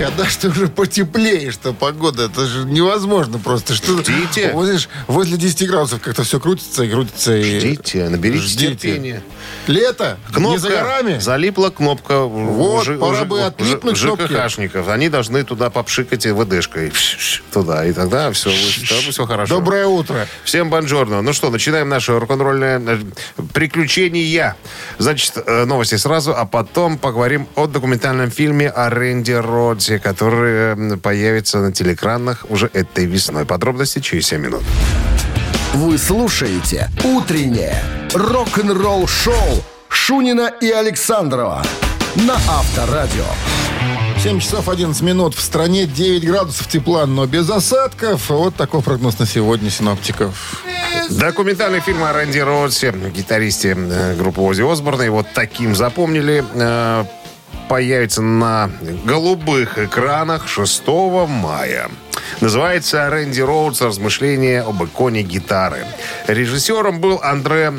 Когда что уже потеплее, что погода, это же невозможно просто. Что Ждите. Вот, знаешь, возле 10 градусов как-то все крутится и крутится. И... Ждите, наберите Ждите. терпения. Лето? Кнопка. Не за горами? Залипла кнопка. Вот, у Ж- пора у Ж- бы отлипнуть. ЖКХшников. Они должны туда попшикать и ВДшкой. Туда. И тогда все, все хорошо. Доброе утро. Всем бонжорно. Ну что, начинаем наше рок-н-ролльное э, приключение. Значит, э, новости сразу, а потом поговорим о документальном фильме о Рэнди Родзе, который э, появится на телеэкранах уже этой весной. Подробности через 7 минут. Вы слушаете «Утреннее рок-н-ролл-шоу» Шунина и Александрова на Авторадио. 7 часов 11 минут. В стране 9 градусов тепла, но без осадков. Вот такой прогноз на сегодня синоптиков. Документальный фильм о Рэнди Родсе, гитаристе э, группы Ози Осборна. Его таким запомнили. Появится на голубых экранах 6 мая. Называется «Рэнди Роудс. Размышления об иконе гитары». Режиссером был Андре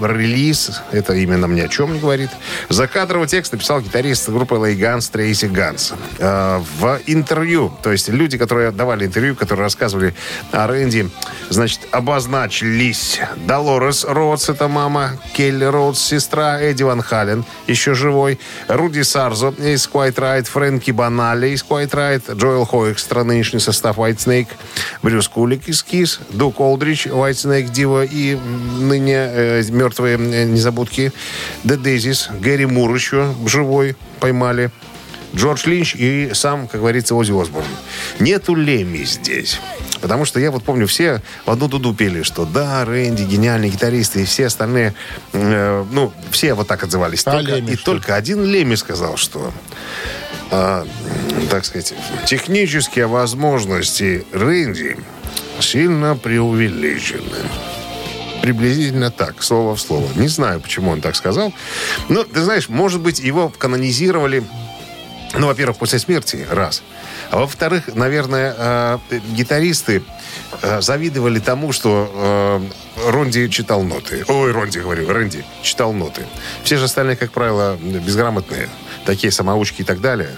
Релиз. Это именно мне о чем не говорит. Закадровый текст написал гитарист группы L.A. Guns Трейси Ганс. Э, В интервью, то есть люди, которые давали интервью, которые рассказывали о Рэнди, значит, обозначились Долорес Роудс, это мама, Келли Роудс, сестра, Эдди Ван Хален, еще живой, Руди Сарзо из Quiet Riot, Фрэнки Банали из Quiet Riot, Джоэл Хоэкстра, нынешний состав Whitesnake, Брюс Кулик из Kiss, Даг Олдрич, Whitesnake, Dio и ныне э, мертвые э, незабудки, The Daisies, Гэри Мур еще живой, поймали. Джордж Линч и сам, как говорится, Ози Осборн. Нету Леми здесь. Потому что я вот помню, все в одну дуду пели, что да, Рэнди, гениальный гитарист, и все остальные, э, ну, все вот так отзывались. А Только- Леми и что? только один Леми сказал, что, а, так сказать, технические возможности Рэнди сильно преувеличены. Приблизительно так, слово в слово. Не знаю, почему он так сказал. Но, ты знаешь, может быть, его канонизировали ну, во-первых, после смерти, раз. А во-вторых, наверное, э, гитаристы э, завидовали тому, что э, Ронди читал ноты. Ой, Ронди, говорю, Рэнди читал ноты. Все же остальные, как правило, безграмотные. Такие самоучки и так далее.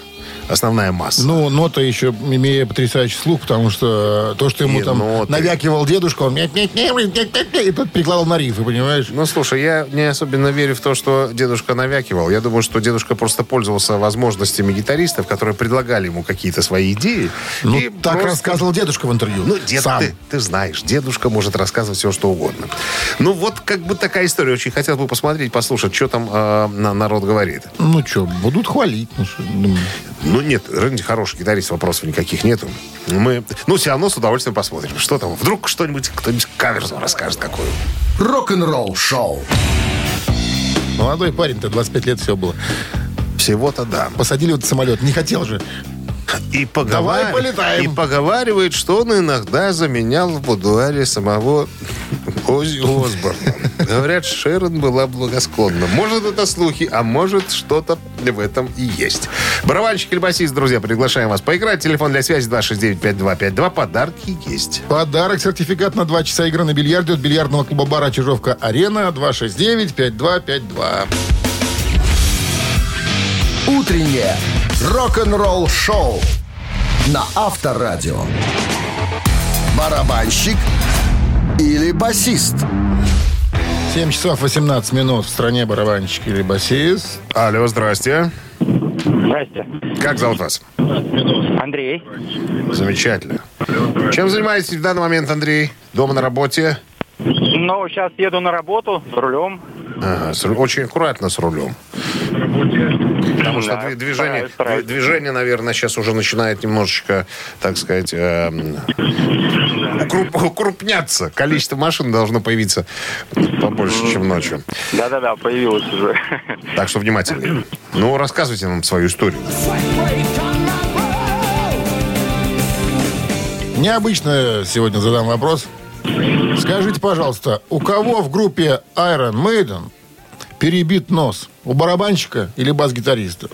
Основная масса. Ну, нота еще имея потрясающий слух, потому что то, что ему И там ноты. навякивал дедушка, он и тут перекладывал на рифы, понимаешь? Ну, слушай, я не особенно верю в то, что дедушка навякивал. Я думаю, что дедушка просто пользовался возможностями гитаристов, которые предлагали ему какие-то свои идеи. Ну, И так просто- рассказывал дедушка в интервью. Ну, дед, Сам. ты, ты знаешь, дедушка может рассказывать все, что угодно. Ну, вот как бы такая история. Очень хотел бы посмотреть, послушать, что там э, на- народ говорит. Ну что, будут хвалить. Ну, ну, нет, Рэнди хороший гитарист, вопросов никаких нету. Мы, ну, все равно с удовольствием посмотрим. Что там? Вдруг что-нибудь, кто-нибудь каверзу расскажет какую. Рок-н-ролл-шоу. молодой парень-то, 25 лет все было. Всего-то да. Посадили в этот самолет. Не хотел же. И, поговар- Давай полетаем. и поговаривает, что он иногда заменял в будуаре самого Ози Осборна. Говорят, Шерон была благосклонна. Может, это слухи, а может, что-то в этом и есть. Барабанщик или басист, друзья, приглашаем вас поиграть. Телефон для связи 269-5252. Подарки есть. Подарок, сертификат на 2 часа игры на бильярде от бильярдного клуба бара «Чижовка-Арена» 269-5252. Утреннее рок-н-ролл-шоу на Авторадио. Барабанщик или басист? 7 часов 18 минут в стране барабанщик или басист. Алло, здрасте. Здрасте. Как зовут вас? Андрей. Замечательно. Чем занимаетесь в данный момент, Андрей? Дома на работе? Ну, сейчас еду на работу с рулем. Ага, с очень аккуратно с рулем. Потому что Да, дви- движение, стараюсь, стараюсь. дви- движение, наверное, сейчас уже начинает немножечко, так сказать, эм, укруп- укрупняться. Количество машин должно появиться побольше, чем ночью. Да-да-да, появилась уже. Так что внимательнее. Ну, рассказывайте нам свою историю. Необычно сегодня задам вопрос. Скажите, пожалуйста, у кого в группе Iron Maiden перебит нос? У барабанщика или бас-гитариста?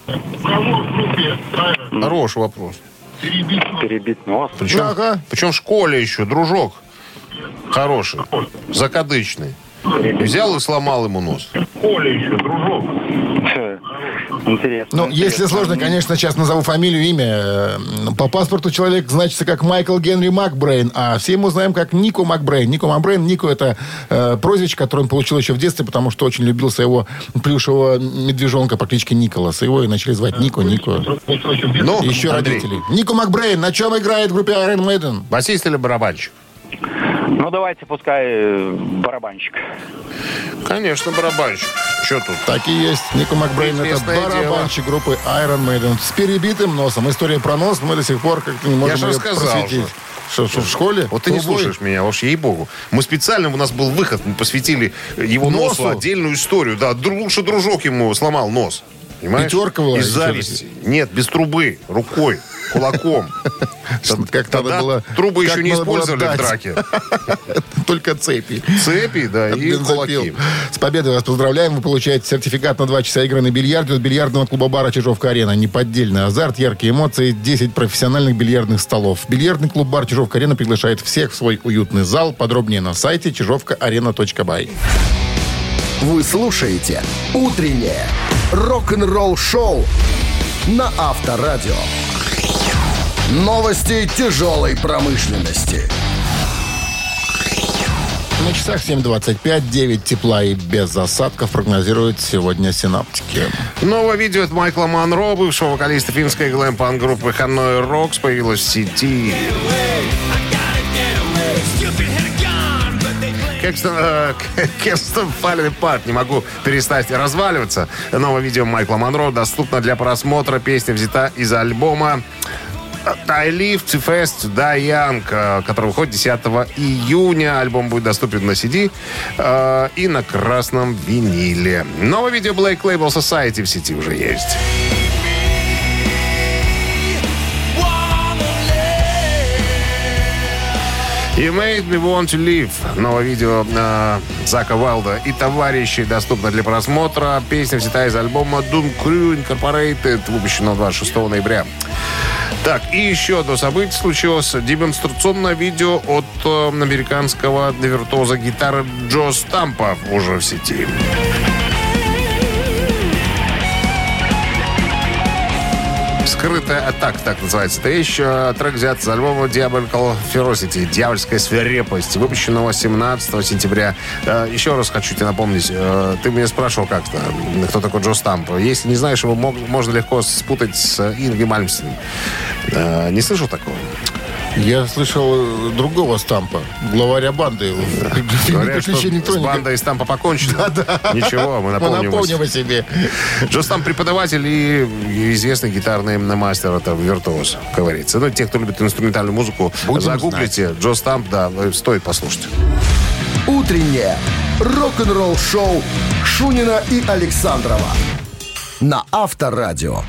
Хороший вопрос. Перебит нос. Причем, Ага. причем в школе еще, дружок. Хороший. Закадычный. Взял и сломал ему нос. Интересно. Ну, если сложно, конечно, сейчас назову фамилию, имя. Э, По паспорту человек значится как Майкл Генри Макбрейн, а все ему знаем как Нико Макбрейн. Нико Макбрейн, Нико это э, прозвище, которое он получил еще в детстве, потому что очень любил своего плюшевого медвежонка по кличке Николас. Его и начали звать Нико, Нико. Ну, Еще Андрей, родители. Нико Макбрейн, на чем играет в группе Iron Maiden? басист или барабанщик? Ну, давайте, пускай э, барабанщик. Конечно, барабанщик. Что тут? Так и есть. Нико Макбрейн это барабанщик группы Iron Maiden. С перебитым носом. История про нос мы до сих пор как-то не можем же ее рассказал просветить. Что, что, в школе? Вот ты не слушаешь меня, уж ей-богу. Мы специально, у нас был выход, мы посвятили его носу, Носу? отдельную историю. Да, лучше дружок ему сломал нос. Понимаешь? Пятерка была Из зависти. Нет, без трубы, рукой, кулаком. Как Тогда было... трубы еще не использовали в драке. Только цепи. Цепи, да, и кулаки. С победой вас поздравляем. Вы получаете сертификат на 2 часа игры на бильярде от бильярдного клуба-бара «Чижовка-арена». Неподдельный азарт, яркие эмоции, 10 профессиональных бильярдных столов. Бильярдный клуб-бар «Чижовка-арена» приглашает всех в свой уютный зал. Подробнее на сайте чижовкаарена.бай. Вы слушаете «Утреннее рок-н-ролл-шоу» на Авторадио. Новости тяжелой промышленности. На часах 7.25, 9 тепла и без осадков прогнозируют сегодня синаптики. Новое видео от Майкла Монро, бывшего вокалиста финской глэм-панк группы Hanoi Rocks, появилось в сети. Кэкстон, э, Кэкстон Falling Apart. Не могу перестать разваливаться. Новое видео Майкла Монро доступно для просмотра. Песня взята из альбома I Live to Die Young, э, который выходит 10 июня. Альбом будет доступен на CD э, и на красном виниле. Новое видео Black Label Society в сети уже есть. You Made Me Want to Live. Новое видео э, Зака Вайлда и товарищи доступно для просмотра. Песня взята из альбома Doom Crew Incorporated, выпущено 26 ноября. Так, и еще одно событие случилось. Демонстрационное видео от э, американского виртуоза гитары Джо Стампа уже в сети. Скрытая атака, так называется эта. Э, Трек взят с альбома Diabolical Ferocity, Дьявольская свирепость, выпущенного 17 сентября. Э, Еще раз хочу тебе напомнить, э, ты меня спрашивал как-то, кто такой Джо Стамп. Если не знаешь его, можно легко спутать с Инги Мальмстен. Э, Не слышал такого? Я слышал э, другого стампа, главаря банды. Говорят, что «Приключения с Троника». бандой из Тампа покончено. Ничего, мы Мы напомним. о себе. Джо Стамп преподаватель и известный гитарный мастер, это виртуоз, как говорится. Ну, те, кто любит инструментальную музыку, Будем загуглите. Джо Стамп, да, стоит послушать. Утреннее рок-н-ролл-шоу Шунина и Александрова на Авторадио.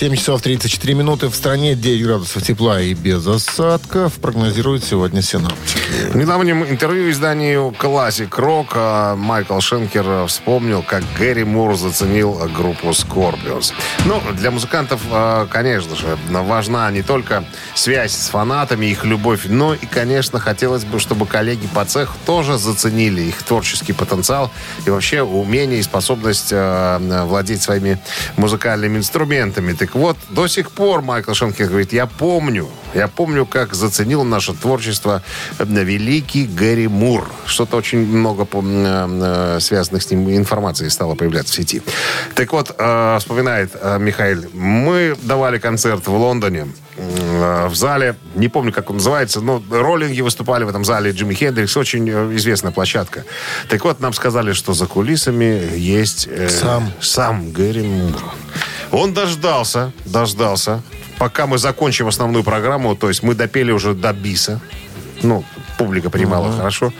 7 часов 34 минуты. В стране 9 градусов тепла и без осадков. Прогнозируют сегодня синаптики. В недавнем интервью изданию Classic Rock а, Майкл Шенкер вспомнил, как Гэри Мур заценил группу Scorpions. Ну, для музыкантов, а, конечно же, важна не только связь с фанатами, их любовь, но и, конечно, хотелось бы, чтобы коллеги по цеху тоже заценили их творческий потенциал и вообще умение и способность а, владеть своими музыкальными инструментами. Так вот, до сих пор Майкл Шенкер говорит, я помню, я помню, как заценил наше творчество э, великий Гэри Мур. Что-то очень много э, э, связанных с ним информации стало появляться в сети. Так вот, вспоминает Михаил, мы давали концерт в Лондоне, в зале, не помню, как он называется, но роллинги выступали в этом зале, Джимми Хендрикс, очень известная площадка. Так вот, нам сказали, что за кулисами есть э, Сам. сам Гэри Мур. Он дождался, дождался, пока мы закончим основную программу, то есть мы допели уже до биса. Ну, публика принимала хорошо.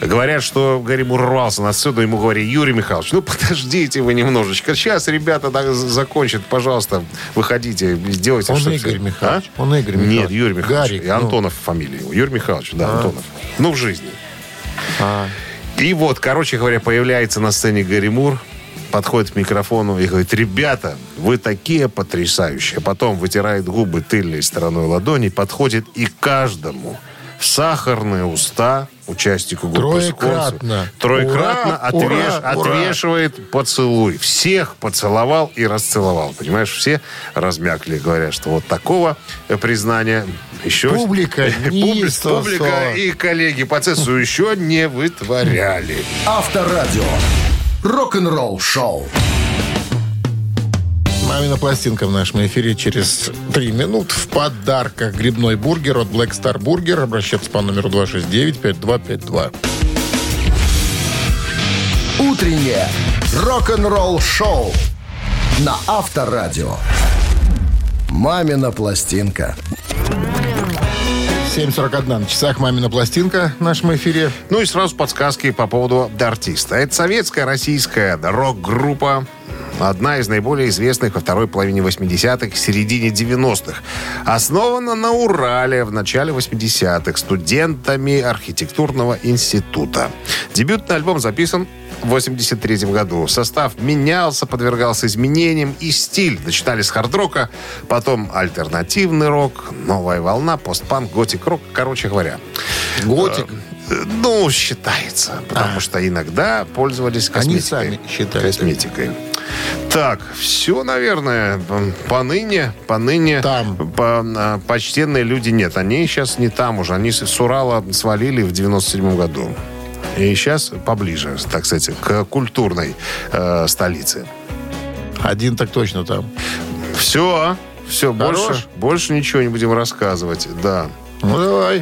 Говорят, что Гарри Мур рвался на сцену, ему говорили, Юрий Михайлович, ну подождите вы немножечко. Сейчас ребята да, закончат, пожалуйста, выходите, сделайте Он что Игорь Михайлович. Он Игорь Нет, Михайлович. Юрий Михайлович. Гарик, И ну. Антонов фамилия его. Юрий Михайлович, да, Антонов. Ну, в жизни. А. И вот, короче говоря, появляется на сцене Гарри Мур, подходит к микрофону и говорит, ребята, вы такие потрясающие. Потом вытирает губы тыльной стороной ладони, подходит и каждому в сахарные уста участнику группы Троекратно. «Скунсы». Троекратно Ура, отвеш- ура, ура. отвешивает поцелуй. Всех поцеловал и расцеловал. Понимаешь, все размякли, говорят, что вот такого признания еще... Публика не Публика и коллеги по ЦЕСу еще не вытворяли. Авторадио. Рок-н-ролл шоу. Мамина пластинка в нашем эфире через три минут. В подарках грибной бургер от Black Star Burger. Обращаться по номеру 269-5252. Утреннее рок-н-ролл шоу на Авторадио. Мамина пластинка. 7.41 на часах «Мамина пластинка» в нашем эфире. Ну и сразу подсказки по поводу артиста. Это советская российская рок-группа, одна из наиболее известных во второй половине 80-х, середине 90-х. Основана на Урале в начале 80-х студентами архитектурного института. Дебютный альбом записан в 83 году. Состав менялся, подвергался изменениям и стиль. Начинали с хард-рока, потом альтернативный рок, новая волна, постпанк, готик-рок. Короче говоря, Готик. Э, Ну, считается. Потому что иногда пользовались Они косметикой. сами считают. Косметикой. Так, все, наверное, поныне, поныне Там. по- а, почтенные люди нет. Они сейчас не там уже. Они с с Урала свалили в 97 году. И сейчас поближе, так сказать, к культурной э, столице. Один так точно там. Все, все, Хорош? больше, больше ничего не будем рассказывать. Да. Ну, давай.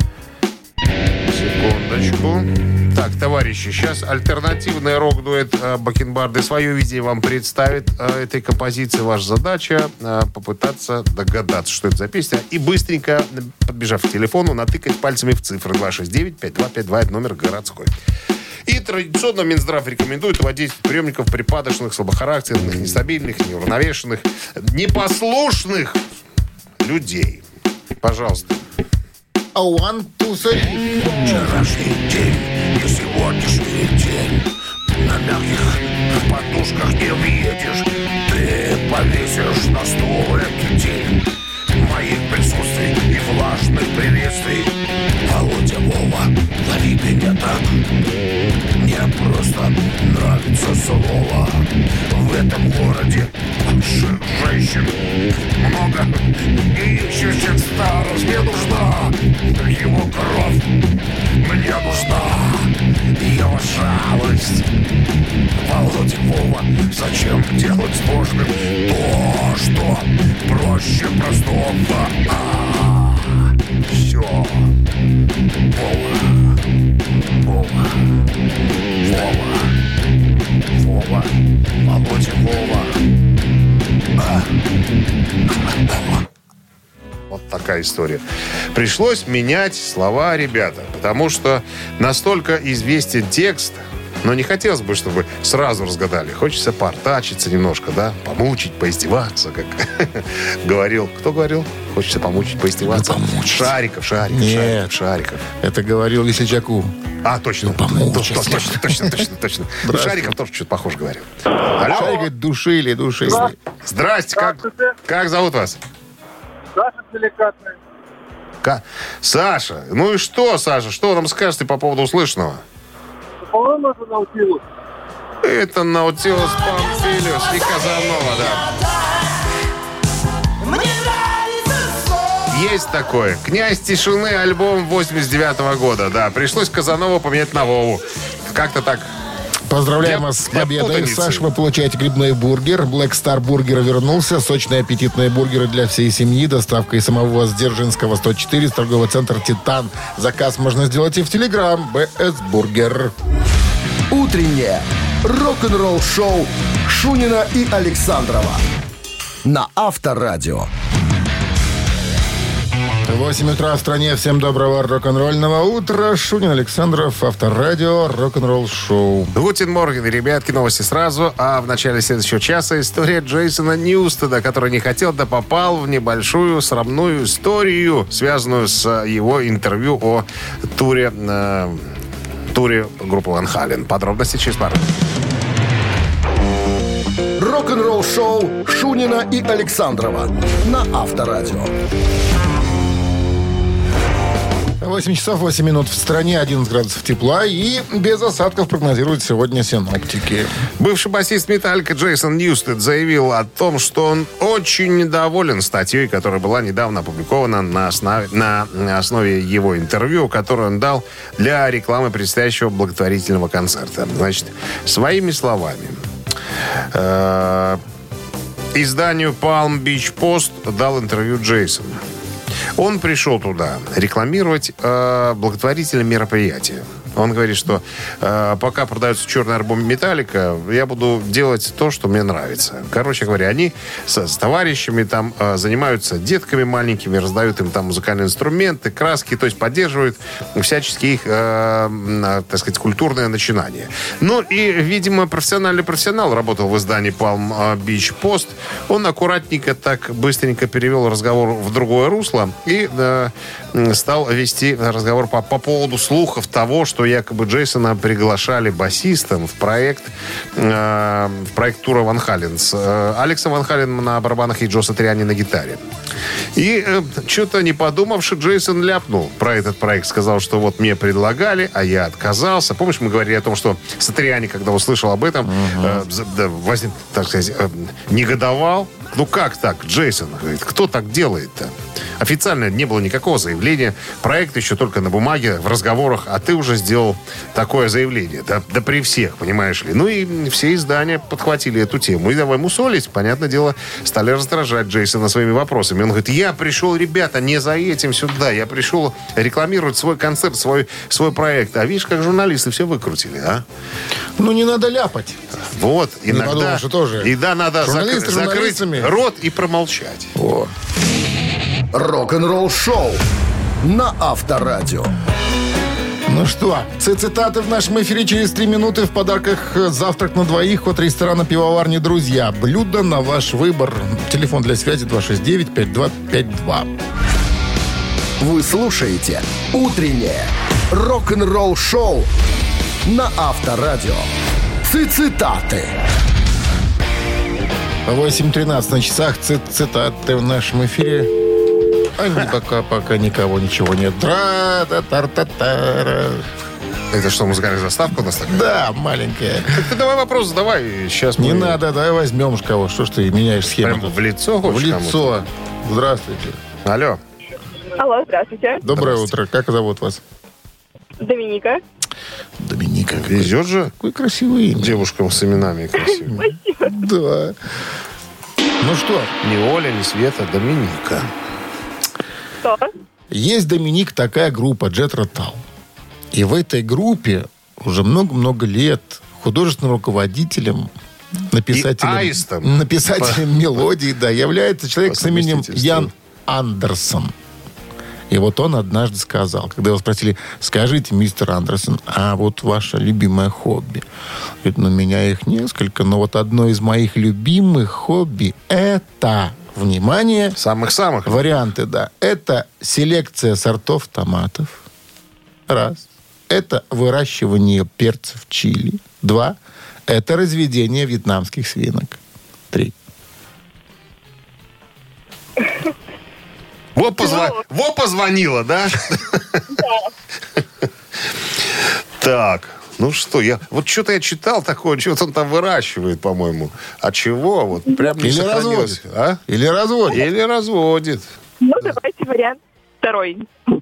Секундочку. Так, товарищи, сейчас альтернативный рок-дуэт э, Бакенбарды свое видение вам представит э, этой композиции. Ваша задача э, попытаться догадаться, что это за песня. И быстренько, подбежав к телефону, натыкать пальцами в цифры 269-5252, это номер городской. И традиционно Минздрав рекомендует вводить приемников припадочных, слабохарактерных, нестабильных, неуравновешенных, непослушных людей. Пожалуйста. One, two, three. Вчерашний день сегодняшний день На мягких подушках не въедешь Ты повесишь на столике тень Моих присутствий и влажных приветствий. Володя Вова, лови меня так Мне просто нравится слово В этом городе женщин много. И ищущих старость мне нужна. Его кровь мне нужна. Его жалость. Володя Вова, зачем делать сложным То, что проще простого? А, Все Вова Вова Вова Володя Вова Вот такая история. Пришлось менять слова, ребята, потому что настолько известен текст, но не хотелось бы, чтобы сразу разгадали. Хочется портачиться немножко, да, помучить, поиздеваться, как говорил. Кто говорил? Хочется помучить, поиздеваться. Шариков, Шариков, Нет. Шариков, Шариков. Это говорил Весельчаку. А, точно. помучить. Точно, точно, точно, точно, точно. Ну, Шариков тоже что-то похоже говорил. Алло. Шарик говорит, душили, душили. Здрасте, как, как зовут вас? Саша деликатный. Ка- Саша, ну и что, Саша, что нам скажете по поводу услышанного? По-моему, это научилась. Это Наутилус Помпилиус и Казанова, да. Есть такое. «Князь тишины» альбом 89 года, да. Пришлось Казанова поменять на Вову. Как-то так. Поздравляем вас с победой. Саша, вы получаете грибной бургер. Black Star Burger вернулся. Сочные аппетитные бургеры для всей семьи. Доставка из самого Воздержинского 104 с торгового центра «Титан». Заказ можно сделать и в Телеграм. BS Burger. Утреннее рок-н-ролл шоу Шунина и Александрова на Авторадио. 8 утра в стране. Всем доброго рок-н-ролльного утра. Шунин Александров, Авторадио, рок-н-ролл шоу. Guten Morgen, ребятки, новости сразу. А в начале следующего часа история Джейсона Ньюстеда, который не хотел, да попал в небольшую срамную историю, связанную с э, его интервью о туре, э, туре группы Ван Хален. Подробности через пару. Рок-н-ролл шоу Шунина и Александрова на Авторадио. 8 часов 8 минут в стране, 11 градусов тепла и без осадков прогнозируют сегодня синоптики. Бывший басист Металлика Джейсон Ньюстед заявил о том, что он очень недоволен статьей, которая была недавно опубликована на основе, на основе его интервью, которое он дал для рекламы предстоящего благотворительного концерта. Значит, своими словами. Э, изданию Palm Beach Post дал интервью Джейсон. Он пришел туда рекламировать э, благотворительное мероприятие. Он говорит, что э, пока продается черный альбом Металлика, я буду делать то, что мне нравится. Короче говоря, они с, с товарищами там э, занимаются детками маленькими, раздают им там музыкальные инструменты, краски, то есть поддерживают всячески их, э, э, так сказать, культурное начинание. Ну и, видимо, профессиональный профессионал работал в издании Palm Beach Post. Он аккуратненько так быстренько перевел разговор в другое русло и э, стал вести разговор по, по поводу слухов того, что якобы Джейсона приглашали басистом в проект, э, в проект тура Ван Халленс. Э, Алекса Ван Хален на барабанах и Джо Сатриани на гитаре. И э, что-то не подумавши, Джейсон ляпнул про этот проект. Сказал, что вот мне предлагали, а я отказался. Помнишь, мы говорили о том, что Сатриани, когда услышал об этом, э, за- да, возник, так сказать, э, негодовал. Ну как так, Джейсон? Говорит, кто так делает-то? Официально не было никакого заявления. Проект еще только на бумаге, в разговорах, а ты уже сделал такое заявление. Да, да при всех, понимаешь ли. Ну и все издания подхватили эту тему. И давай мусолить, понятное дело, стали раздражать Джейсона своими вопросами. Он говорит, я пришел, ребята, не за этим сюда. Я пришел рекламировать свой концерт, свой, свой проект. А видишь, как журналисты все выкрутили, а? Ну, не надо ляпать. Вот, иногда, подумал, что тоже. иногда надо Журналисты зак- закрыть. Рот и промолчать. О. Рок-н-ролл шоу на Авторадио. Ну что, цитаты в нашем эфире через три минуты. В подарках завтрак на двоих от ресторана «Пивоварни Друзья». Блюдо на ваш выбор. Телефон для связи 269-5252. Вы слушаете «Утреннее рок-н-ролл-шоу» на Авторадио. Цитаты. 8.13 на часах. Ци- цитаты в нашем эфире. А пока, пока никого, ничего нет. тра та тар та тара Это что, музыкальная заставка у нас такая? Да, маленькая. Так ты давай вопрос задавай. Сейчас Не мы надо, давай возьмем кого. Что ж ты меняешь схему? Прям в лицо В лицо. Здравствуйте. Алло. Алло, здравствуйте. Доброе утро. Как зовут вас? Доминика. Доминика. Везет же Какое красивое имя. девушкам с именами красивыми. Да. Ну что, Не Оля, не Света, Доминика. Что? есть Доминик такая группа Jet Rotal. И в этой группе уже много-много лет художественным руководителем, написателем, И аистом. написателем мелодий, да, является человек по с именем. Ян Андерсон. И вот он однажды сказал, когда его спросили, скажите, мистер Андерсон, а вот ваше любимое хобби? Говорит, ну, у меня их несколько, но вот одно из моих любимых хобби – это, внимание, Самых-самых. Варианты, да. Это селекция сортов томатов. Раз. Это выращивание перцев чили. Два. Это разведение вьетнамских свинок. Три. Во, позва- Во позвонила, да? Так, ну что, я вот что-то я читал такое, что-то он там выращивает, по-моему. А чего? Вот прям не Или разводит. А? Или разводит. Или разводит. Ну, давайте вариант второй.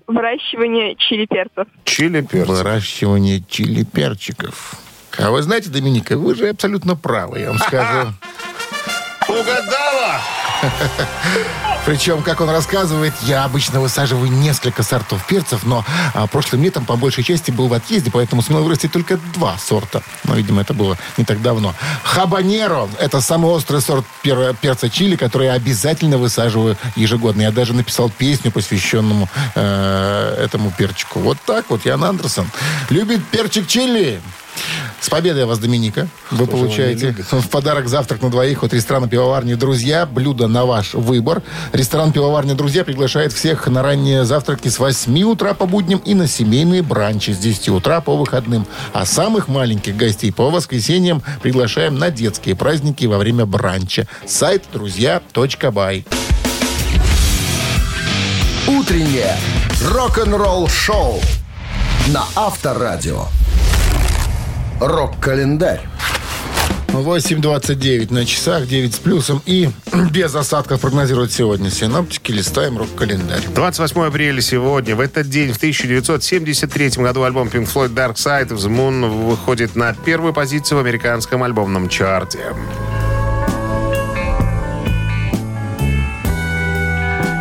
Выращивание чили перцев. Чили перец. Выращивание чили перчиков. А вы знаете, Доминика, вы же абсолютно правы, я вам скажу. Угадала! Причем, как он рассказывает, я обычно высаживаю несколько сортов перцев, но а, прошлым летом по большей части был в отъезде, поэтому сумел вырастить только два сорта. Но, видимо, это было не так давно. Хабанеро – это самый острый сорт пер- перца чили, который я обязательно высаживаю ежегодно. Я даже написал песню, посвященному э, этому перчику. Вот так вот, Ян Андерсон. Любит перчик чили. С победой вас, Доминика. Вы не получаете в подарок завтрак на двоих от ресторана «Пивоварни Друзья». Блюдо на ваш выбор. Ресторан «Пивоварня Друзья» приглашает всех на ранние завтраки с 8 утра по будням и на семейные бранчи с 10 утра по выходным. А самых маленьких гостей по воскресеньям приглашаем на детские праздники во время бранча. Сайт друзья.бай. Утреннее Рок-н-ролл шоу на Авторадио. Рок-календарь. 8.29 на часах, 9 с плюсом и без осадков прогнозируют сегодня синоптики. Листаем рок-календарь. 28 апреля сегодня. В этот день, в 1973 году, альбом Pink Floyd Dark Side of the Moon выходит на первую позицию в американском альбомном чарте.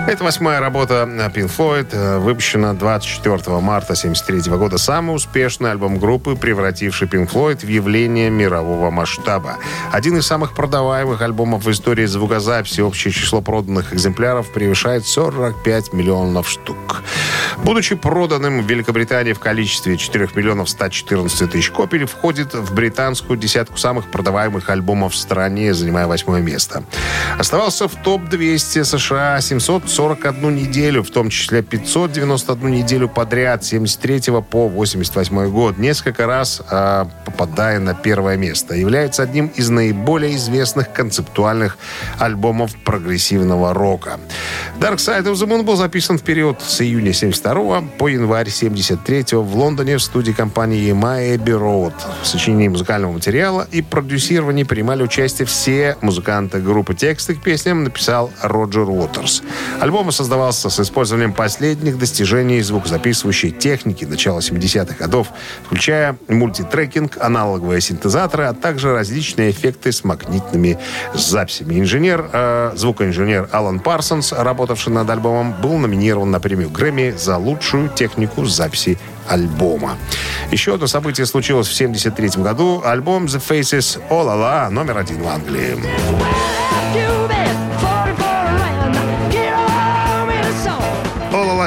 Это восьмая работа Pink Floyd, э, выпущена 24 марта 1973 года. Самый успешный альбом группы, превративший Pink Floyd в явление мирового масштаба. Один из самых продаваемых альбомов в истории звукозаписи. Общее число проданных экземпляров превышает 45 миллионов штук. Будучи проданным в Великобритании в количестве 4 миллионов 114 тысяч копий, входит в британскую десятку самых продаваемых альбомов в стране, занимая восьмое место. Оставался в топ-200 США 741 неделю, в том числе 591 неделю подряд, с 73 по 88 год, несколько раз э, попадая на первое место. Является одним из наиболее известных концептуальных альбомов прогрессивного рока. Dark Side of the Moon был записан в период с июня 72 по январь 73 в Лондоне в студии компании Abbey Road. В сочинении музыкального материала и продюсировании принимали участие все музыканты группы. Тексты к песням написал Роджер Уотерс. Альбом создавался с использованием последних достижений звукозаписывающей техники начала 70-х годов, включая мультитрекинг, аналоговые синтезаторы, а также различные эффекты с магнитными записями. Инженер, э, звукоинженер Алан Парсонс, работавший над альбомом, был номинирован на премию Грэмми за лучшую технику записи альбома. Еще одно событие случилось в 1973 году. Альбом The Faces All La номер один в Англии.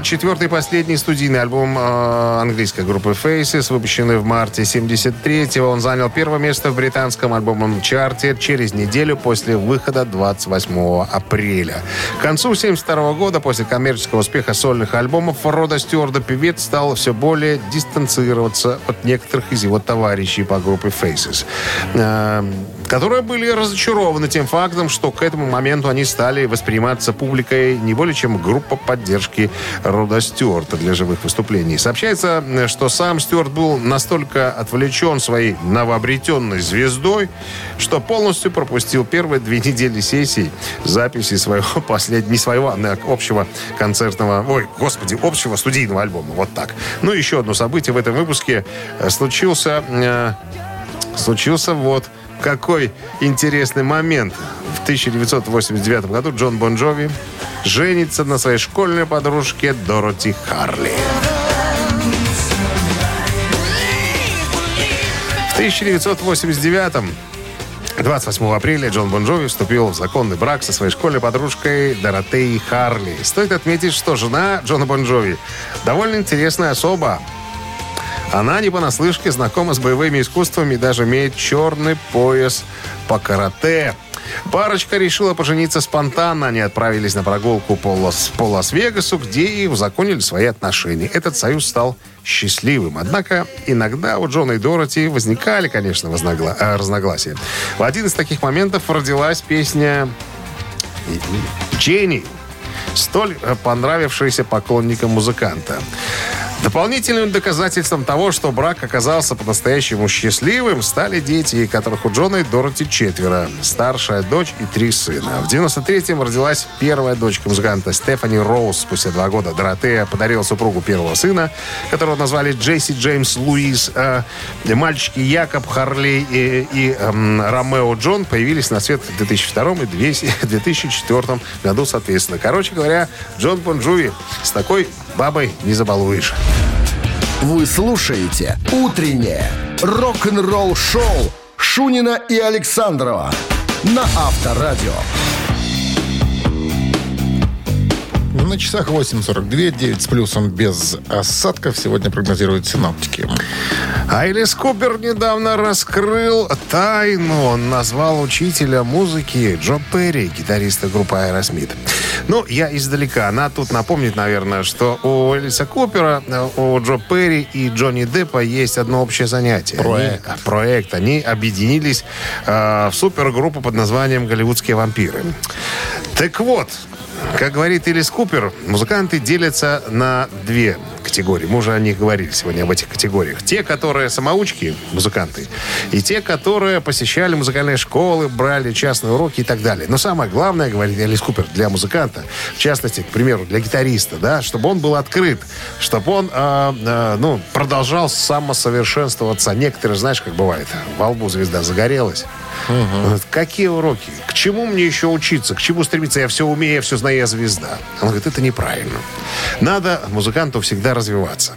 Четвертый последний студийный альбом э, английской группы Faces, выпущенный в марте 73-го. Он занял первое место в британском альбомном чарте через неделю после выхода 28 апреля. К концу 72 года, после коммерческого успеха сольных альбомов, Рода Стюарда певец стал все более дистанцироваться от некоторых из его товарищей по группе Faces, э, которые были разочарованы тем фактом, что к этому моменту они стали восприниматься публикой не более чем группа поддержки Рода Стюарта для живых выступлений. Сообщается, что сам Стюарт был настолько отвлечен своей новообретенной звездой, что полностью пропустил первые две недели сессий записи своего последнего, не своего, а общего концертного, ой, господи, общего студийного альбома. Вот так. Ну, еще одно событие в этом выпуске э, случился, э, случился вот какой интересный момент. В 1989 году Джон Бон Джови женится на своей школьной подружке Дороти Харли. В 1989 28 апреля Джон Бон Джови вступил в законный брак со своей школьной подружкой Доротеей Харли. Стоит отметить, что жена Джона Бон Джови довольно интересная особа. Она не понаслышке знакома с боевыми искусствами и даже имеет черный пояс по карате. Парочка решила пожениться спонтанно. Они отправились на прогулку по, Лас, по Лас-Вегасу, где и узаконили свои отношения. Этот союз стал счастливым. Однако иногда у Джона и Дороти возникали, конечно, вознагла... э, разногласия. В один из таких моментов родилась песня «Дженни», столь э, понравившаяся поклонникам музыканта. Дополнительным доказательством того, что брак оказался по-настоящему счастливым, стали дети, которых у Джона и Дороти четверо. Старшая дочь и три сына. В 93-м родилась первая дочка музыканта Стефани Роуз. Спустя два года Доротея подарила супругу первого сына, которого назвали Джесси Джеймс Луис. А мальчики Якоб Харлей и, и эм, Ромео Джон появились на свет в 2002 и 2004 году, соответственно. Короче говоря, Джон Бон Джови с такой бабой не забалуешь. Вы слушаете «Утреннее рок-н-ролл-шоу» Шунина и Александрова на Авторадио. На часах 8.42, 9 с плюсом без осадков. Сегодня прогнозируют синоптики. Элис Купер недавно раскрыл тайну. Он назвал учителя музыки Джо Перри, гитариста группы Аэросмит. Ну, я издалека. Она тут напомнит, наверное, что у Элиса Купера, у Джо Перри и Джонни Деппа есть одно общее занятие. Проект. Они, проект. Они объединились э, в супергруппу под названием «Голливудские вампиры». Так вот, Как говорит Элис Купер, музыканты делятся на две категории. Мы уже о них говорили сегодня, об этих категориях. Те, которые самоучки, музыканты, и те, которые посещали музыкальные школы, брали частные уроки и так далее. Но самое главное, говорит Элис Купер, для музыканта, в частности, к примеру, для гитариста, да, чтобы он был открыт, чтобы он, э, э, ну, продолжал самосовершенствоваться. Некоторые, знаешь, как бывает, во лбу звезда загорелась. Вот Какие уроки? К чему мне еще учиться? К чему стремиться? Я все умею, я все знаю, я звезда. Он говорит, это неправильно. Надо музыканту всегда развиваться.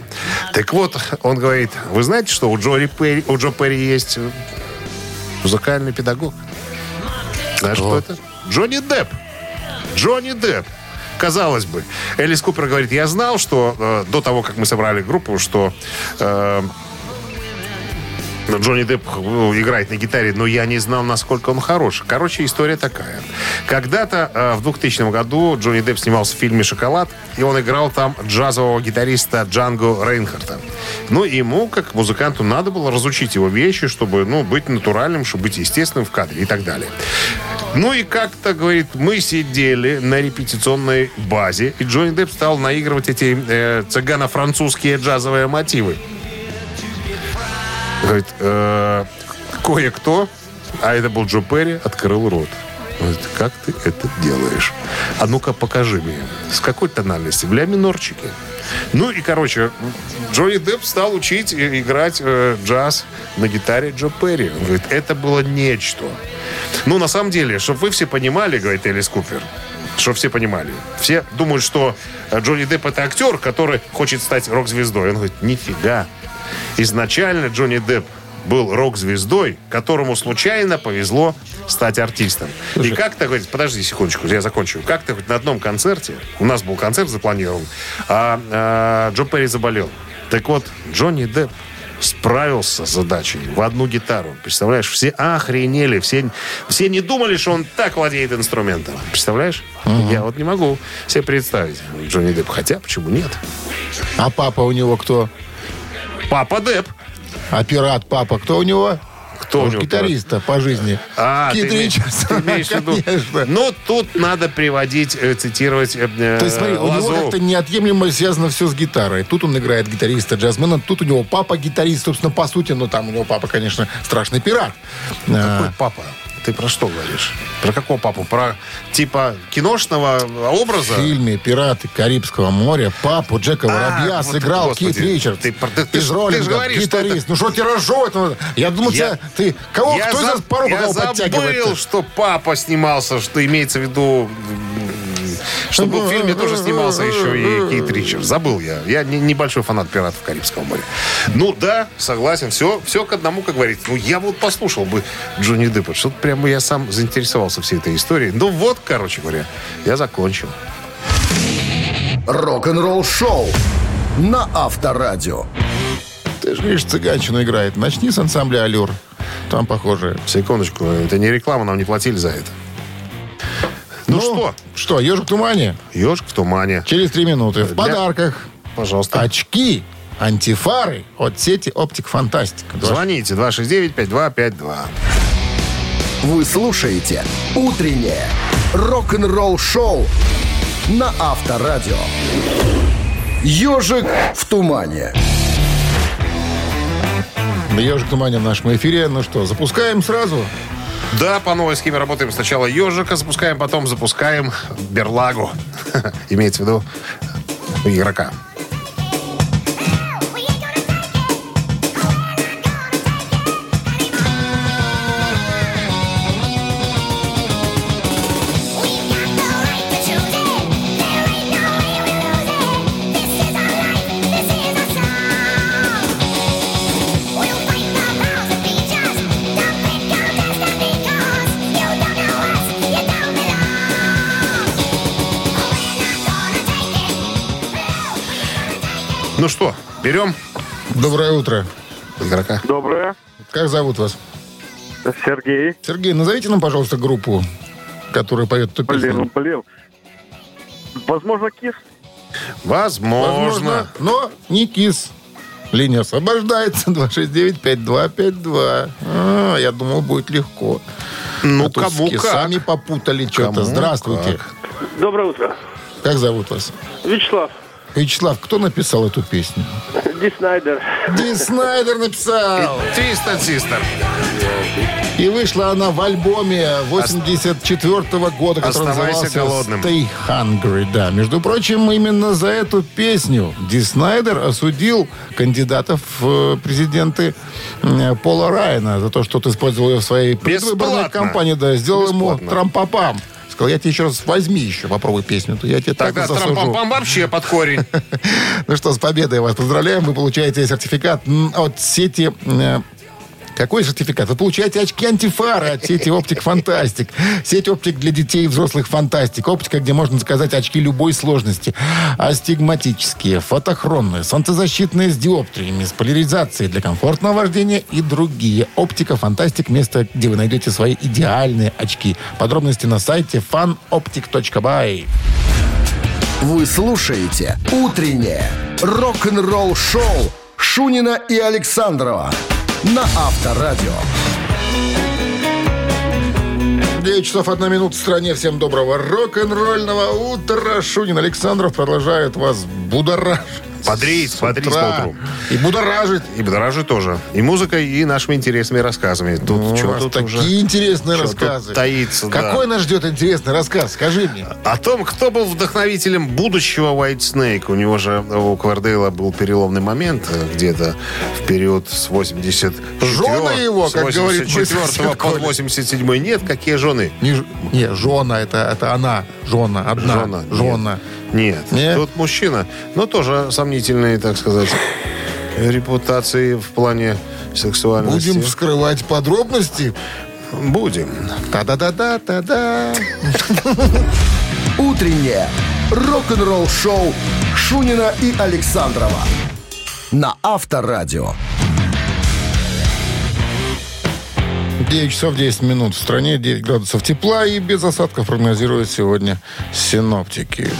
Так вот, он говорит, вы знаете, что у, Джо Перри, у Джо Перри есть музыкальный педагог? Знаешь, кто это? Джонни Депп. Джонни Депп. Казалось бы. Элис Купер говорит, я знал, что э, до того, как мы собрали группу, что э, Джонни Депп ну, играет на гитаре, но я не знал, насколько он хорош. Короче, история такая. Когда-то э, в 2000 году Джонни Депп снимался в фильме «Шоколад», и он играл там джазового гитариста Джанго Рейнхарта. Ну, ему, как музыканту, надо было разучить его вещи, чтобы, ну, быть натуральным, чтобы быть естественным в кадре и так далее. Ну и как-то, говорит, мы сидели на репетиционной базе, и Джонни Депп стал наигрывать эти э, цыгано-французские джазовые мотивы. Говорит, «Э, кое-кто, а это был Джо Перри, открыл рот. Говорит, как ты это делаешь? А ну-ка покажи мне. С какой тональности? В ля минорчике. Ну и, короче, Джонни Депп стал учить играть э, джаз на гитаре Джо Перри. Он говорит, это было нечто. Ну, на самом деле, чтобы вы все понимали, говорит Элис Купер, чтобы все понимали. Все думают, что э, Джонни Депп это актер, который хочет стать рок-звездой. Он говорит, нифига. Изначально Джонни Депп был рок-звездой, которому случайно повезло стать артистом. И как-то, говорит, подожди секундочку, я закончу. Как-то хоть на одном концерте, у нас был концерт запланирован, а, а, Джо Перри заболел. Так вот, Джонни Депп справился с задачей в одну гитару. Представляешь, все охренели, все, все не думали, что он так владеет инструментом. Представляешь? Я вот не могу себе представить Джонни Депп. Хотя, почему нет? А папа у него кто? Папа Депп. А пират папа кто у него? Кто у него гитариста по жизни. А, Кит ты, Ричардс. ты имеешь в виду? Конечно. Ну, тут надо приводить, э, цитировать э, То есть, смотри, у него как-то неотъемлемо связано все с гитарой. Тут он играет гитариста, джазмена, тут у него папа гитарист, собственно, по сути, но там у него папа, конечно, страшный пират. Какой А, папа? Ты про что говоришь? Про какого папу? Про типа киношного образа? В фильме «Пираты Карибского моря» папу Джека Воробья А, сыграл Кит Ричардс. ты ты- ты из ты роллинга, говоришь, гитарист. Ну что ты разжевывать? Я думал, Я- тебя- ты... Кого? я кто за- из порога я кого забыл, что папа снимался, что имеется в виду... Чтобы в фильме тоже снимался еще и Кейт Ричардс. Забыл я. Я не- небольшой фанат «Пиратов Карибского моря». Ну да, согласен. Все, все к одному, как говорится. Ну я вот послушал бы Джонни Деппа. Что-то прямо я сам заинтересовался всей этой историей. Ну вот, короче говоря, я закончил. Рок-н-ролл шоу на Авторадио. Ты же, видишь, цыганщину играет. Начни с ансамбля «Аллюр». Там похоже. Секундочку, это не реклама, нам не платили за это. Ну, что? Что, «Ежик в тумане»? Ежик в тумане. Через три минуты. В Для- подарках. Пожалуйста. Очки антифары от сети «Оптик Фантастика». Звоните 269-5252. Вы слушаете «Утреннее рок-н-ролл-шоу» на Авторадио. «Ежик в тумане». «Ежик в тумане» в нашем эфире. Ну что, запускаем сразу? Да, по новой схеме работаем. Сначала ежика запускаем, потом запускаем берлагу. Имеется в виду игрока. Берем Доброе утро. игрока. Доброе. Как зовут вас? Сергей. Сергей, назовите нам, пожалуйста, группу, которая поет эту Блин, песню. блин. Возможно, кис. Возможно. но не кис. Линия освобождается. 269-5252. А, я думал, будет легко. Ну, А кому как. кисами попутали что-то. Здравствуйте. как. Доброе утро. Как зовут вас? Вячеслав. Вячеслав, кто написал эту песню? Ди Снайдер. Ди Снайдер написал. Твистед Систер. И вышла она в альбоме 84 года, который Оставайся назывался голодным. Stay Hungry. Да, между прочим, именно за эту песню Ди Снайдер осудил кандидатов в президенты э, Пола Райана за то, что тот использовал ее в своей предвыборной кампании. Да, сделал ему Бесплатно. трампапам. Сказал, я тебе еще раз возьми еще, попробуй песню, то я тебе Тогда так засужу. трампам вообще под корень. Ну что, с победой вас поздравляем. Вы получаете сертификат от сети... Какой сертификат? Вы получаете очки антифары от сети Оптик Фантастик. Сеть оптик для детей и взрослых Фантастик. Оптика, где можно заказать очки любой сложности. Астигматические, фотохронные, солнцезащитные с диоптриями, с поляризацией для комфортного вождения и другие. Оптика Фантастик. Место, где вы найдете свои идеальные очки. Подробности на сайте fanoptic.by. Вы слушаете «Утреннее рок-н-ролл-шоу» Шунина и Александрова на Авторадио. 9 часов 1 минута в стране. Всем доброго рок-н-ролльного утра. Шунин Александров продолжает вас будоражить. Бодрить, с бодрить утра. по утру. И будоражить. И Будоражи тоже. И музыкой, и нашими интересными рассказами. Тут У что тут такие уже... интересные что тут рассказы. таится, да. Какой нас ждет интересный рассказ? Скажи мне. О том, кто был вдохновителем будущего White Snake. У него же, у Квардейла был переломный момент э, где-то в период с 84 Жены его, как говорит мой 84 сосед по Коля. 87 Нет, какие жены? Не, не жена, это, это она. Жена, одна. Жена. Жена. Нет. Нет? Тут мужчина. Но тоже сомнительные, так сказать, репутации в плане сексуальности. Будем вскрывать подробности. Будем. Та-да-да-да-та-да. «Утреннее рок-н-ролл-шоу» Шунина и Александрова на Авторадио. 9 часов 10 минут в стране, 9 градусов тепла и без осадков прогнозируют сегодня синоптики.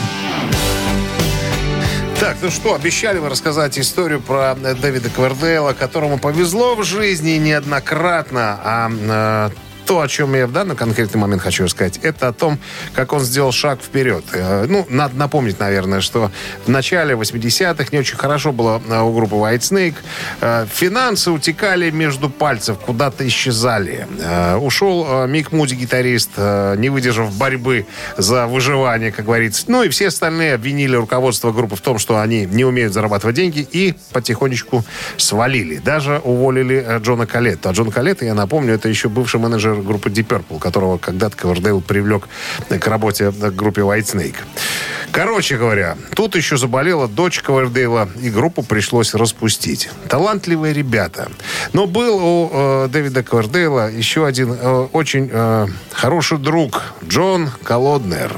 Так, ну что, обещали вы рассказать историю про Дэвида Квердейла, которому повезло в жизни неоднократно, а э, то, о чем я в данный конкретный момент хочу сказать, это о том, как он сделал шаг вперед. Э, Ну, надо напомнить, наверное, что в начале 80-х не очень хорошо было э, у группы White Snake. Э, Финансы утекали между пальцев, куда-то исчезали. Ушел Мик Муди, гитарист, не выдержав борьбы за выживание, как говорится. Ну и все остальные обвинили руководство группы в том, что они не умеют зарабатывать деньги и потихонечку свалили. Даже уволили Джона Калетта. А Джон Калетта, я напомню, это еще бывший менеджер группы Deep Purple, которого когда-то Ковердейл привлек к работе к группе White Snake. Короче говоря, тут еще заболела дочь Ковердейла, и группу пришлось распустить. Талантливые ребята. Но был у э, Дэвида Ковердейла еще один э, очень э, хороший друг, Джон Колоднер.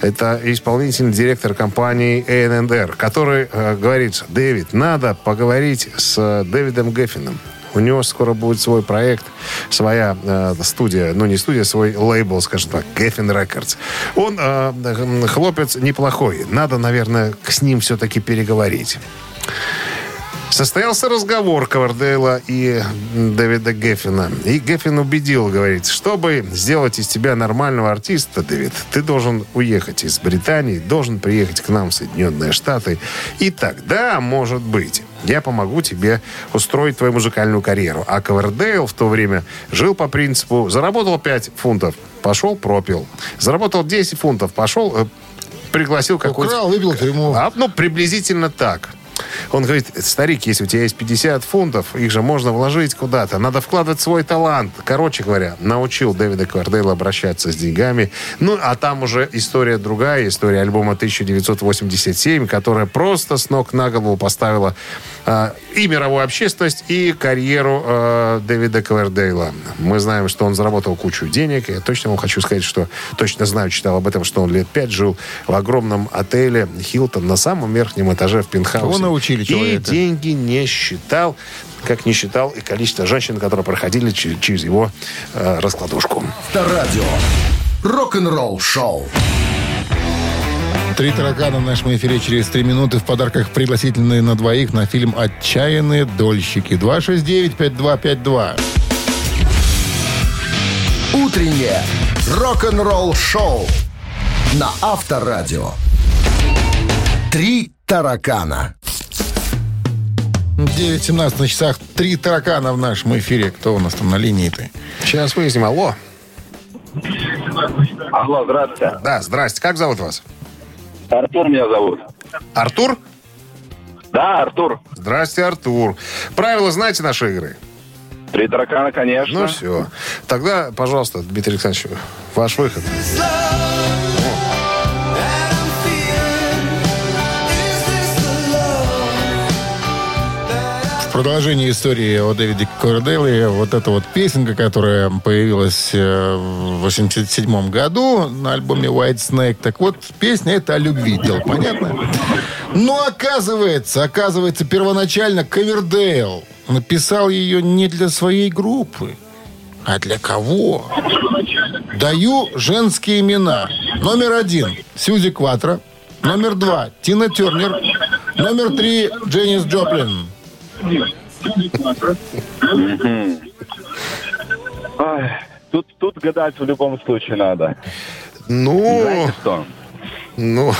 Это исполнительный директор компании A&R, который э, говорит, Дэвид, надо поговорить с э, Дэвидом Геффином. У него скоро будет свой проект, своя э, студия, ну не студия, свой лейбл, скажем так, Geffen Records. Он э, хлопец неплохой. Надо, наверное, с ним все-таки переговорить. Состоялся разговор Ковердейла и Дэвида Геффина. И Геффин убедил, говорит, чтобы сделать из тебя нормального артиста, Дэвид, ты должен уехать из Британии, должен приехать к нам в Соединенные Штаты. И тогда, может быть, я помогу тебе устроить твою музыкальную карьеру. А Ковердейл в то время жил по принципу, заработал 5 фунтов, пошел, пропил. Заработал 10 фунтов, пошел, э, пригласил какой-то... Украл, выпил тюрьму. А, ну, приблизительно так. Он говорит, старик, если у тебя есть 50 фунтов, их же можно вложить куда-то. Надо вкладывать свой талант. Короче говоря, научил Дэвида Квардейла обращаться с деньгами. Ну, а там уже история другая, история альбома 1987, которая просто с ног на голову поставила и мировую общественность, и карьеру э, Дэвида Квардейла. Мы знаем, что он заработал кучу денег. Я точно вам хочу сказать, что точно знаю, читал об этом, что он лет пять жил в огромном отеле Хилтон на самом верхнем этаже в пентхаусе. Кого научили И человека? деньги не считал, как не считал и количество женщин, которые проходили че- через его э, раскладушку. Авторадио. Рок-н-ролл шоу. Три таракана в нашем эфире через три минуты. В подарках пригласительные на двоих на фильм «Отчаянные дольщики». 269-5252. Утреннее рок-н-ролл шоу на Авторадио. Три таракана. 9.17 на часах. Три таракана в нашем эфире. Кто у нас там на линии-то? Сейчас выясним. Алло. Алло, здравствуйте. Да, здрасте. Как зовут вас? Артур меня зовут. Артур? Да, Артур. Здрасте, Артур. Правила знаете нашей игры? Три таракана, конечно. Ну все. Тогда, пожалуйста, Дмитрий Александрович, ваш выход. Продолжении истории о Дэвиде Корделле вот эта вот песенка, которая появилась э, в 87 году на альбоме White Snake. Так вот, песня это о любви, дело понятно? Но оказывается, оказывается, первоначально Ковердейл написал ее не для своей группы, а для кого? Даю женские имена. Номер один – Сьюзи Кватро. Номер два – Тина Тернер. Номер три – Дженнис Джоплин. Тут, тут гадать в любом случае надо. Ну, Знаете что? ну,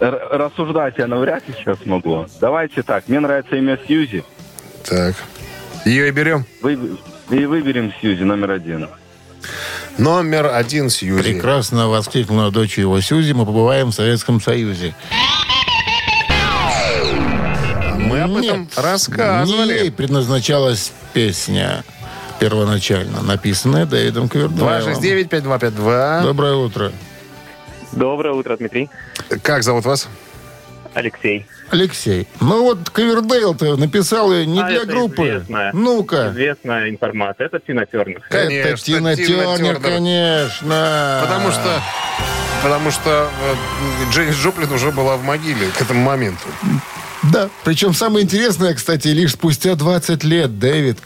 Р- рассуждать я навряд ли сейчас могу. Давайте так, мне нравится имя Сьюзи. так. Ее и берем. Вы, и выберем Сьюзи номер один. Номер один Сьюзи. Прекрасно воскликнула дочь его Сьюзи. Мы побываем в Советском Союзе. Мы об этом Нет, рассказывали. Не ей предназначалась песня первоначально, написанная Дэвидом Ковердейлом. 269-5252. Доброе утро. Доброе утро, Дмитрий. Как зовут вас? Алексей. Алексей, ну вот Ковердейл-то написал ее не А, для это группы. известная. Ну-ка. Известная информация. Это Тина Тернер. Это Конечно, Тина, Тина Тернер, Тернер. конечно. Потому что... Потому что э, Джейнс Джоплин уже была в могиле к этому моменту. Да. Причем самое интересное, кстати, лишь спустя 20 лет Дэвид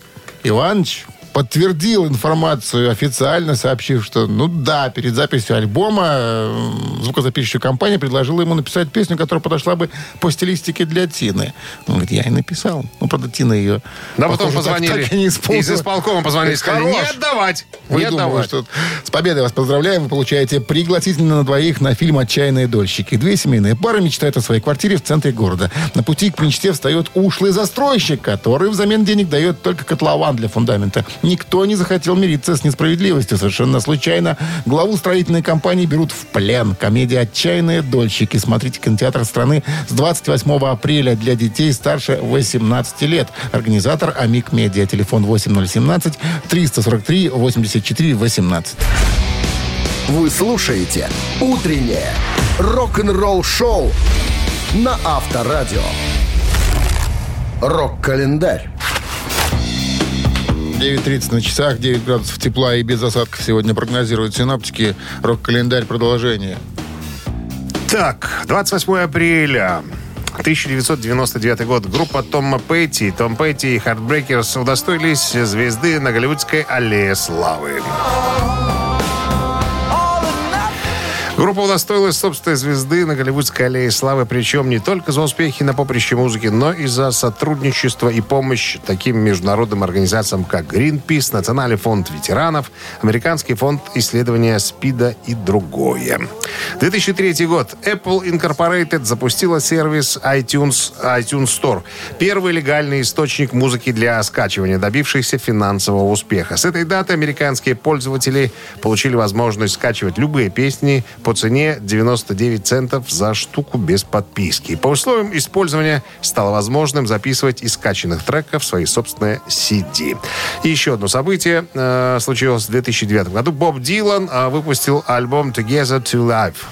Иванович подтвердил информацию официально, сообщив, что, ну да, перед записью альбома э, звукозаписывающая компания предложила ему написать песню, которая подошла бы по стилистике для Тины. Он говорит, я и написал. Ну, правда, Тина ее... Да, потом так- позвонили. так и не исполнила. Из исполкома позвонили и сказали, не отдавать, не Выдумываю, отдавать. что с победой вас поздравляем. Вы получаете пригласительно на двоих на фильм «Отчаянные дольщики». Две семейные пары мечтают о своей квартире в центре города. На пути к мечте встает ушлый застройщик, который взамен денег дает только котлован для фундамента. Никто не захотел мириться с несправедливостью. Совершенно случайно главу строительной компании берут в плен. Комедия «Отчаянные дольщики». Смотрите кинотеатр страны с 28 апреля для детей старше 18 лет. Организатор «Амик Медиа». Телефон 8017 343 84 18. Вы слушаете «Утреннее рок-н-ролл-шоу» на Авторадио. Рок-календарь. 9.30 на часах, 9 градусов тепла и без осадков сегодня прогнозируют синоптики. Рок-календарь продолжение. Так, 28 апреля 1999 год. Группа Тома Петти, Том Петти и Heartbreakers удостоились звезды на Голливудской аллее славы. Группа удостоилась собственной звезды на Голливудской аллее славы, причем не только за успехи на поприще музыки, но и за сотрудничество и помощь таким международным организациям, как Greenpeace, Национальный фонд ветеранов, Американский фонд исследования СПИДа и другое. 2003 год. Apple Incorporated запустила сервис iTunes, iTunes Store. Первый легальный источник музыки для скачивания, добившийся финансового успеха. С этой даты американские пользователи получили возможность скачивать любые песни по цене 99 центов за штуку без подписки. По условиям использования стало возможным записывать из скачанных треков свои собственные CD. И еще одно событие э, случилось в 2009 году. Боб Дилан э, выпустил альбом Together to Life.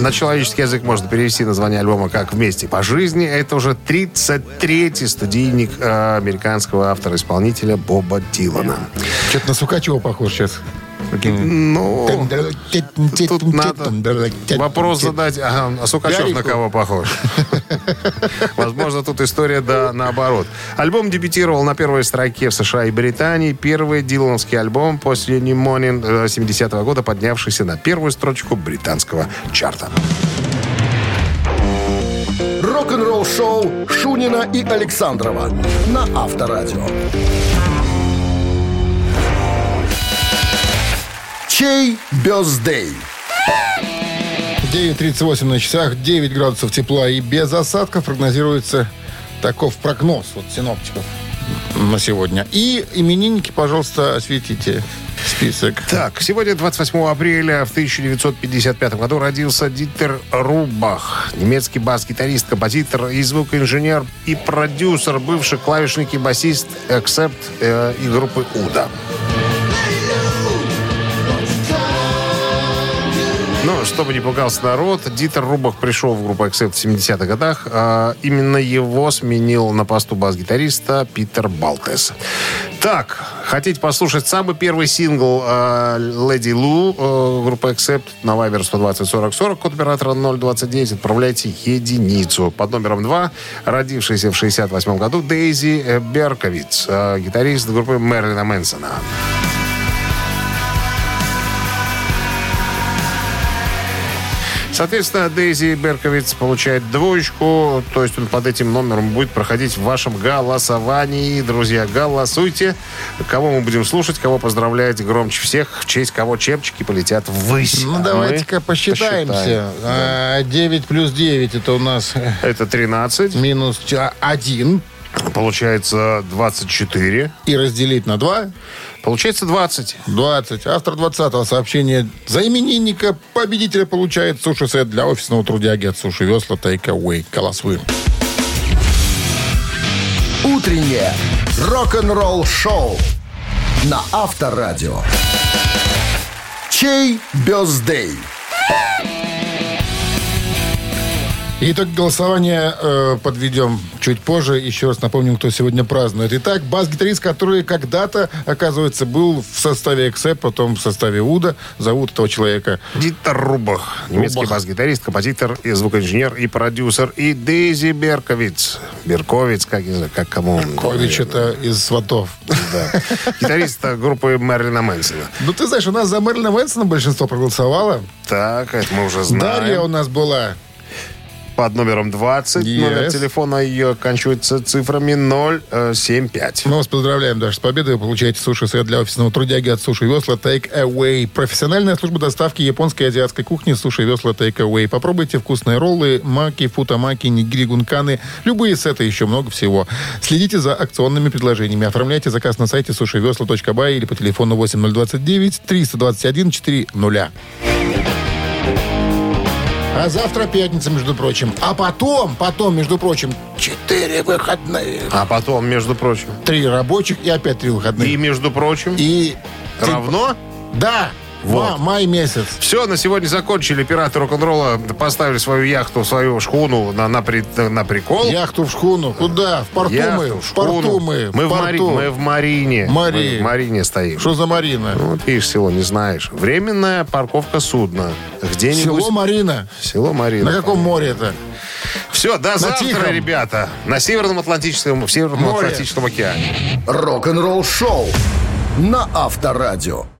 На человеческий язык можно перевести название альбома как «Вместе по жизни». Это уже 33-й студийник э, американского автора-исполнителя Боба Дилана. Что-то на Сукачева похож сейчас. Ну, тут надо вопрос задать. Ага, а Сукачев на кого похож? Возможно, тут история да наоборот. Альбом дебютировал на первой строке в США и Британии. Первый дилановский альбом после Нимонин 70-го года, поднявшийся на первую строчку британского чарта. Рок-н-ролл-шоу Шунина и Александрова на Авторадио. Чей бездей? 9.38 на часах, 9 градусов тепла и без осадков прогнозируется таков прогноз вот синоптиков на сегодня. И именинники, пожалуйста, осветите список. Так, сегодня, 28 апреля в 1955 году, родился Дитер Рубах. Немецкий бас-гитарист, композитор и звукоинженер и продюсер, бывший клавишник и басист Accept э, и группы Уда. Ну, чтобы не пугался народ, Дитер Рубах пришел в группу Accept в 70-х годах. А именно его сменил на посту бас-гитариста Питер Балтес. Так, хотите послушать самый первый сингл э, Lady Лу э, группы Accept на Viber 120 40 40, код оператора 029, отправляйте единицу. Под номером 2, родившийся в 68 году, Дейзи э, Берковиц, э, гитарист группы Мерлина Мэнсона. Соответственно, Дейзи Берковиц получает двоечку, то есть он под этим номером будет проходить в вашем голосовании. Друзья, голосуйте, кого мы будем слушать, кого поздравлять громче всех, в честь кого чепчики полетят ввысь. Ну, А давайте-ка посчитаемся. посчитаем. А, 9 плюс 9 это у нас Это 13, минус 1 получается 24, и разделить на 2 получается 20. 20. Автор 20-го сообщения за именинника победителя получает суши-сет для офисного трудяги от Суши Весла Take Away. Голосуем. Утреннее рок-н-ролл-шоу на Авторадио. Чей бездей? Итог голосования э, подведем чуть позже. Еще раз напомним, кто сегодня празднует. Итак, бас-гитарист, который когда-то, оказывается, был в составе Эксе, потом в составе Уда. Зовут этого человека. Дитер Рубах, немецкий бас-гитарист, композитор и звукоинженер и продюсер. И Дейзи Берковиц. Берковиц, как, не знаю, как кому. он, Кович наверное. это из сватов. Да. Гитарист э, группы Мерлина Мэнсона. Ну, ты знаешь, у нас за Мэрилина Мэнсона большинство проголосовало. Так, это мы уже знаем. Дарья у нас была. Под номером 20. Yes. Номер телефона ее оканчивается цифрами 075. Мы вас поздравляем, Даша, с победой. Вы получаете суши-сет для офисного трудяги от Суши Весла Take Away. Профессиональная служба доставки японской и азиатской кухни Суши Весла Take Away. Попробуйте вкусные роллы, маки, футамаки, нигири, гунканы. Любые сеты, еще много всего. Следите за акционными предложениями. Оформляйте заказ на сайте сушивесла.бай или по телефону 8029 321 400. А завтра пятница, между прочим. А потом, потом, между прочим, четыре выходные. А потом, между прочим. Три рабочих и опять три выходных. И, между прочим, И... равно... Да, Вот. ма- май месяц. Все, на сегодня закончили. Пираты рок-н-ролла поставили свою яхту, свою шхуну на, на, при- на прикол. Яхту в шхуну. Куда? В порту Яхту, мы. В шхуну. порту мы. Мы в, Мари- порту. мы в Марине. Мари. Мы в Марине стоим. Что за Марина? Ну, Вот видишь, село не знаешь. Временная парковка судна. Где-нибудь... Село Марина. Село Марина. На каком море это? Все, до завтра, Тихом. ребята. На Северном Атлантическом, в Северном Море. Атлантическом океане. Рок-н-ролл-шоу на Авторадио.